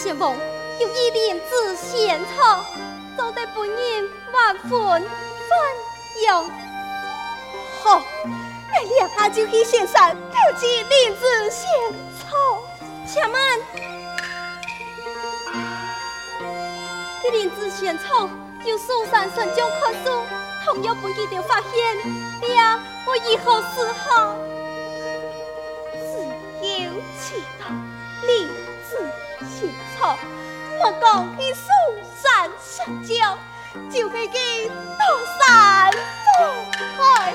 希望，有一点子仙草，做得本人万分欢迎。好，那两下就去献上六枝莲子仙草，且慢。这莲子仙草由苏三神将看，同样本人就发现，爹，我以后是好。自由其道，令。错，莫讲你苏三失脚，就会给东山覆海。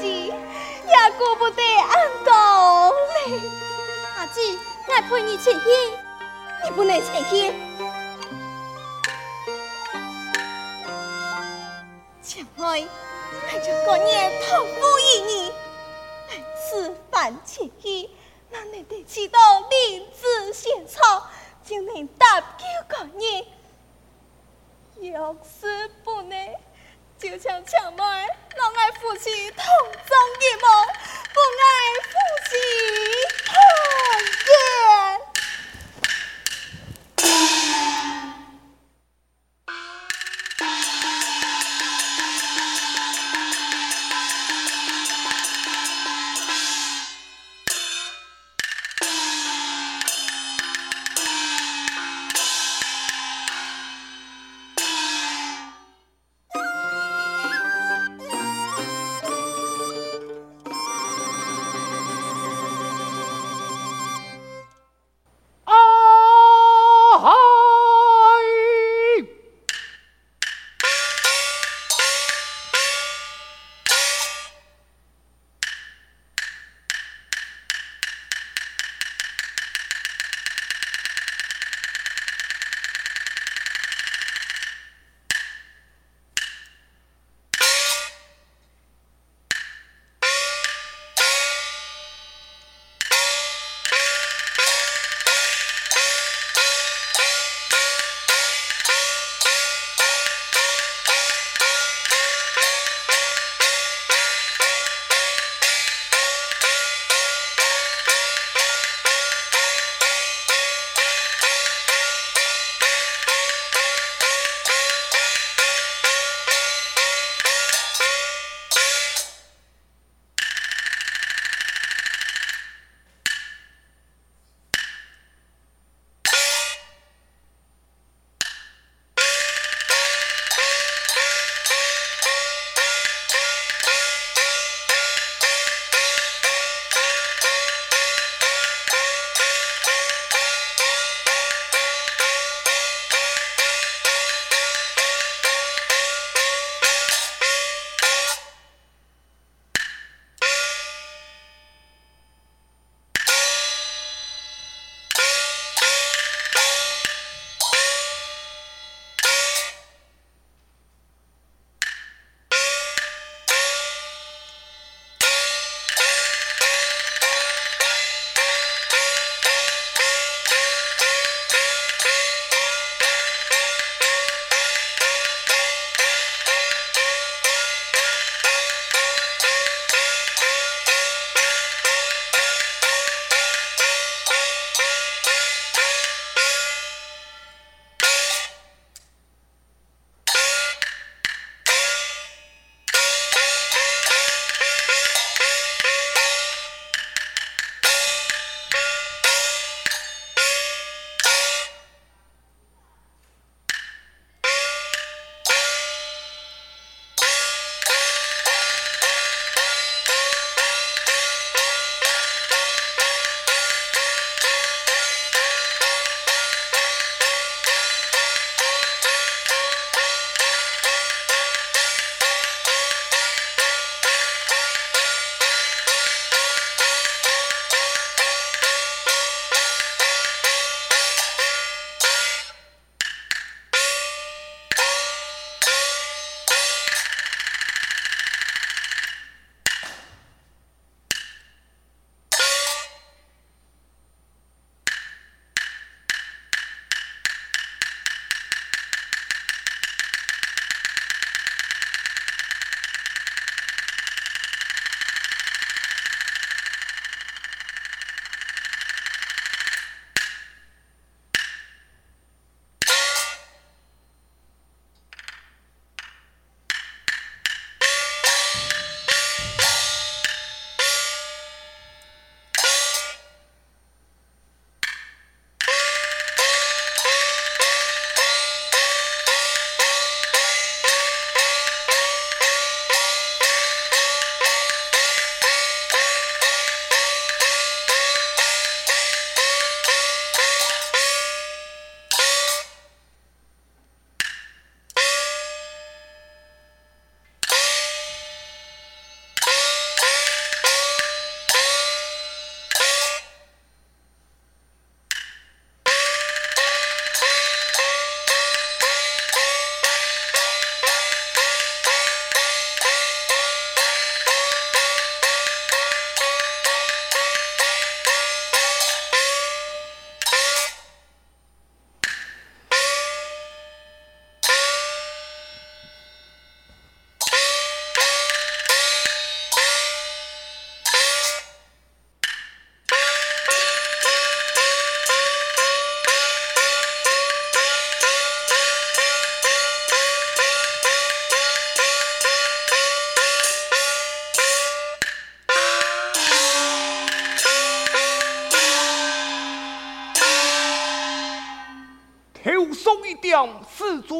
姐也顾不得安东你，阿姐，我陪你出去，你不能出去。前来，俺就过年讨福一年，吃饭吃去。那恁得知道明知先错，就能搭救过人。要是不能，就像墙外让爱夫妻同葬一梦，不爱夫妻同眠。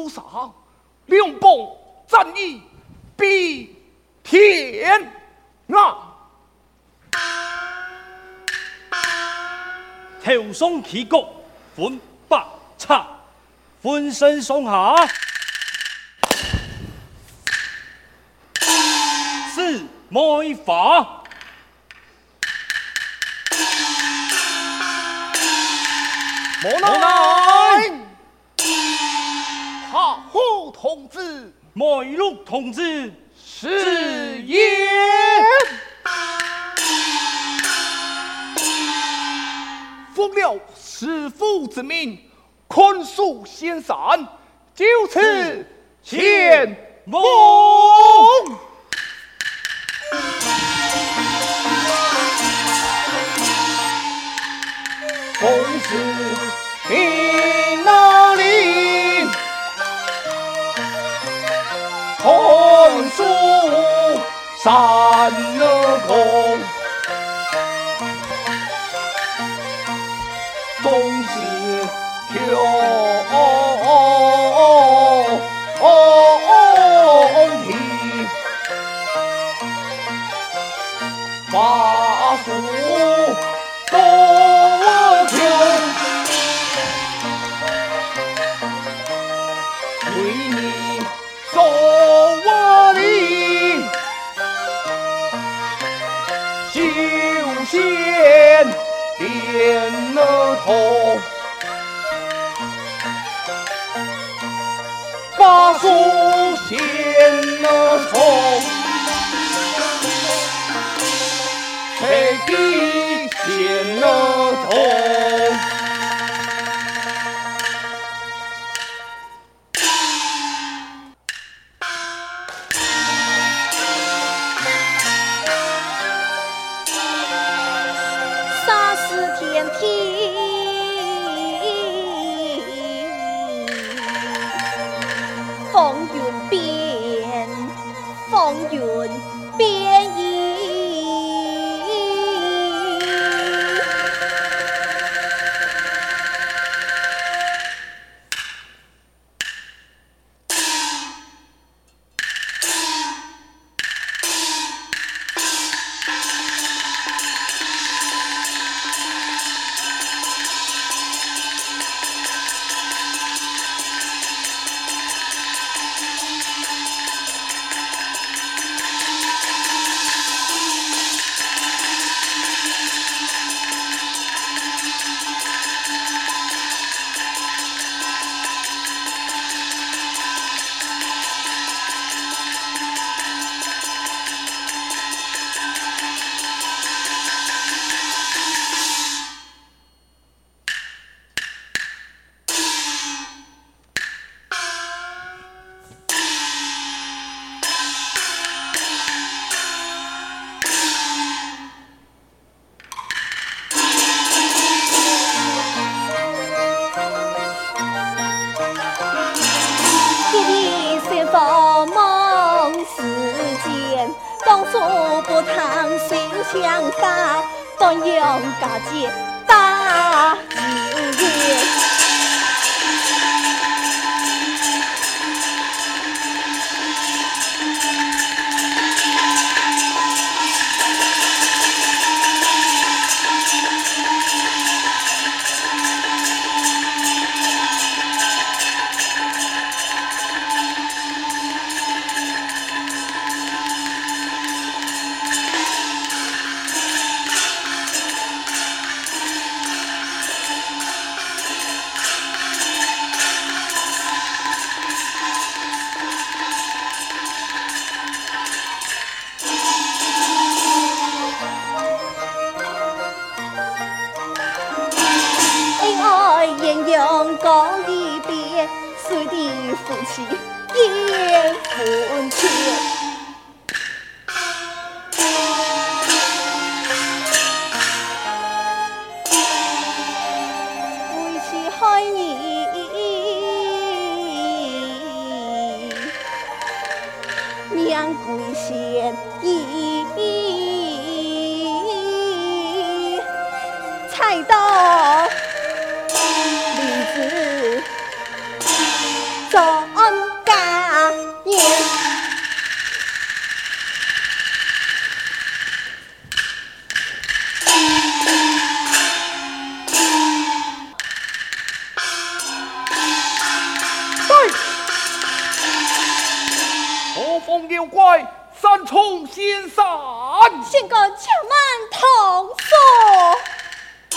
轻松一点是朱砂，两邦战役比天啊！头松起国分百差，浑身上下是梅花。莫奈，虎同志，梅鹿同志，是也。奉了师父之命，宽恕先散，就此前往。把书献了丑，爱你。娘归仙意，才到女子中。先哥且慢同坐。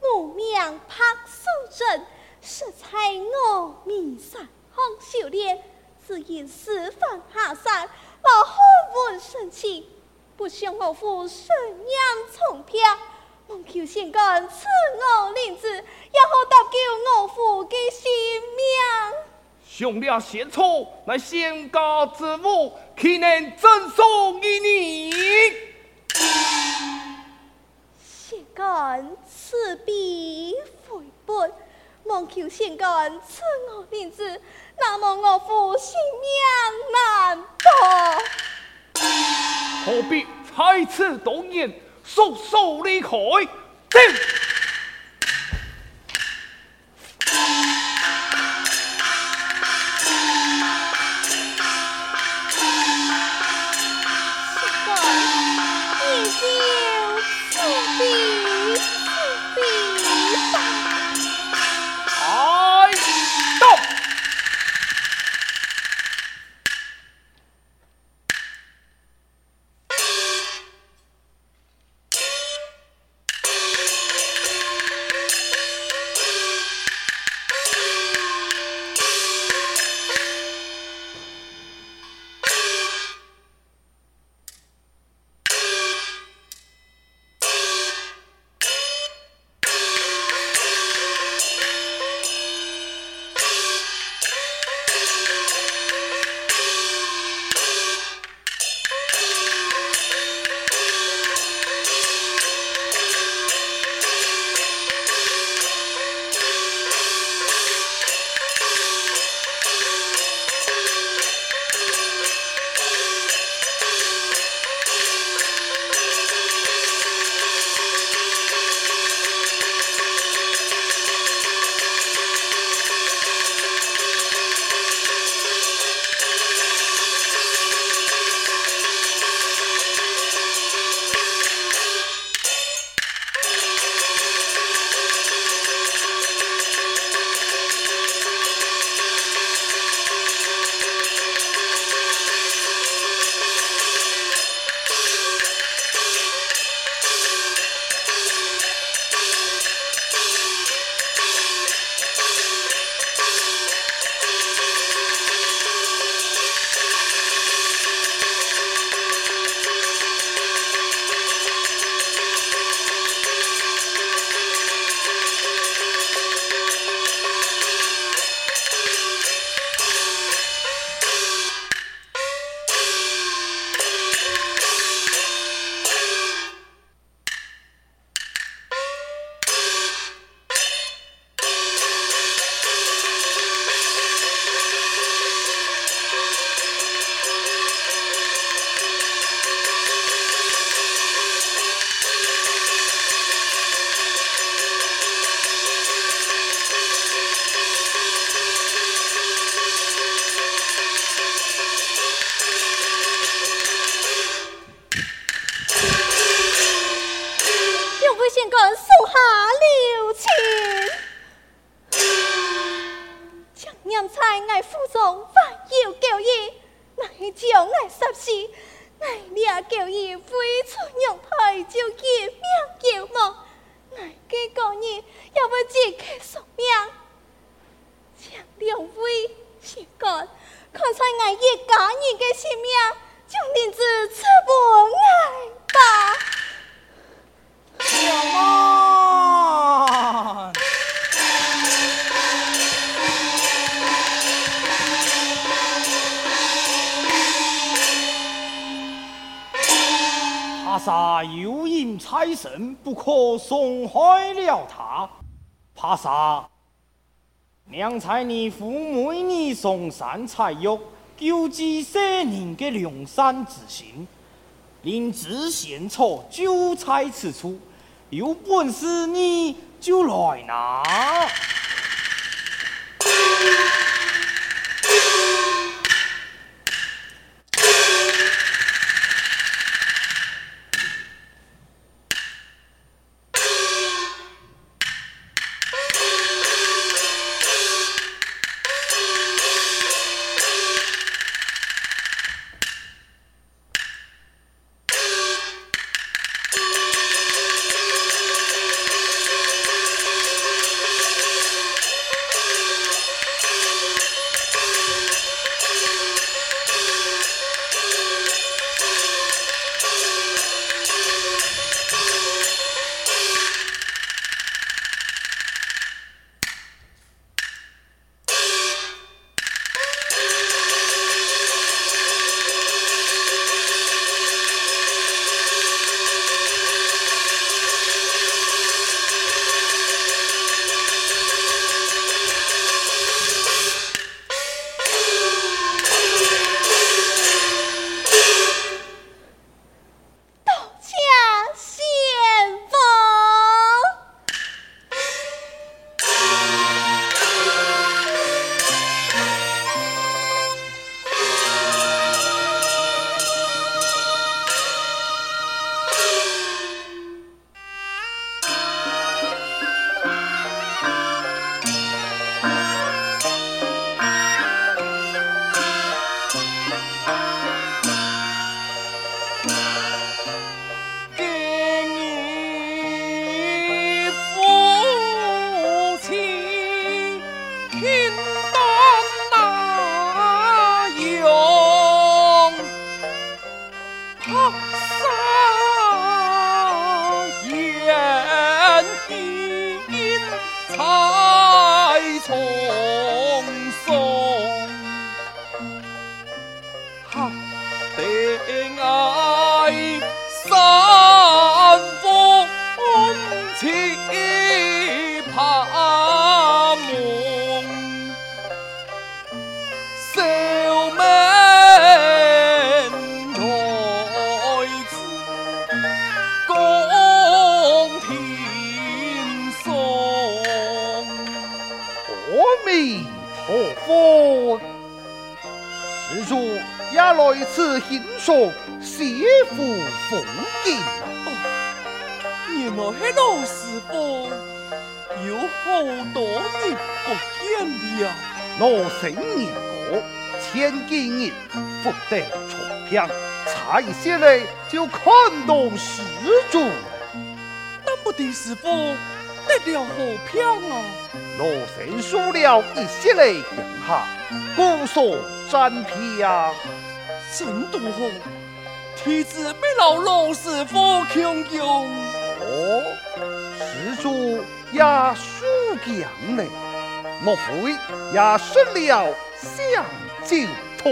母娘拍素贞，实在我迷上红秀莲，只因四方下山，我后闻神奇，不想我父神样重病。望求仙官赐我灵子，也好搭救我父给性命。兄弟写错，乃先告之物，岂能赠送于你？先干此笔回本，望求先干赐我面子，那么我父性娘难保。何必猜此多言，速速离开。定。叫去命叫么？俺家个人要不直接宿命？张良伟，你看，看在俺一家人的性命，就宁子吃不挨吧。什么？怕啥？有银财神，不可损害了他。怕啥？娘才你父每年送山采药，救济山人的梁山之行，明知献错就在此处，有本事你就来拿！此轻松写乎风景啊！原来是老师傅，有好多日不见了。我生年过千几年，福德重平，差一些嘞就看懂施主。那么的师傅得了好票啊？老生输了一些嘞，讲下姑所占票。真多好，弟子被老老师傅强用。哦，施主也输强嘞，莫非也失了香蕉桶？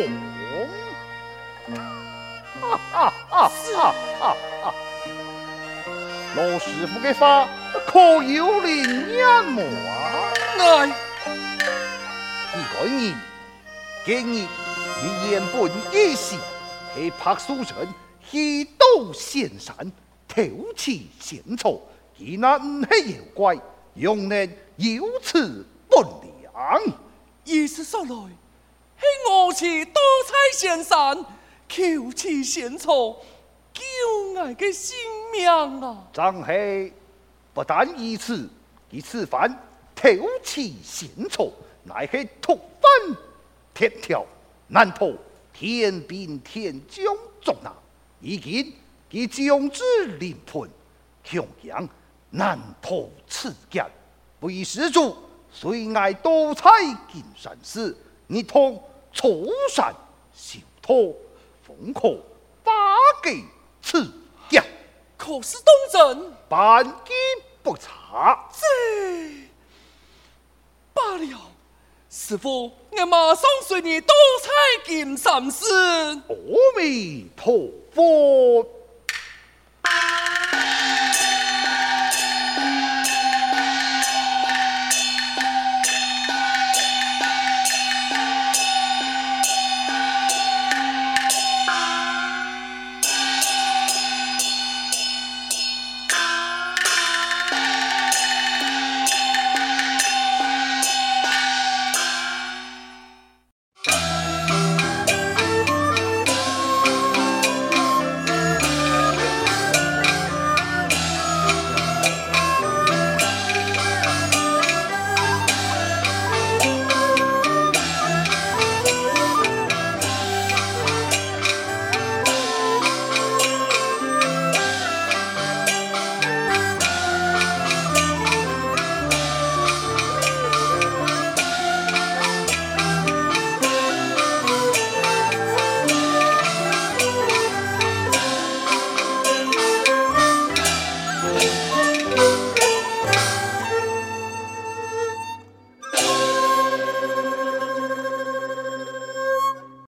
哈哈哈哈哈哈！老师傅的话可有灵验么？哎，几个人今日。你原本一心去拍书城，去斗仙山，偷气献丑，其那唔系妖怪，用人有此不良。意思说来，系我去斗菜仙山，求气献丑，救我嘅性命啊！张黑不但如此，以此番偷气献丑，乃系突翻天条。难逃天兵天将捉拿，以今佢将之临盆，恐惊难逃此劫。不义施主，虽爱多彩金山寺，你同出山修托，封可发给此劫。可是东镇半斤不差，这罢了。师傅，我马上随你多采金山寺。阿弥陀佛。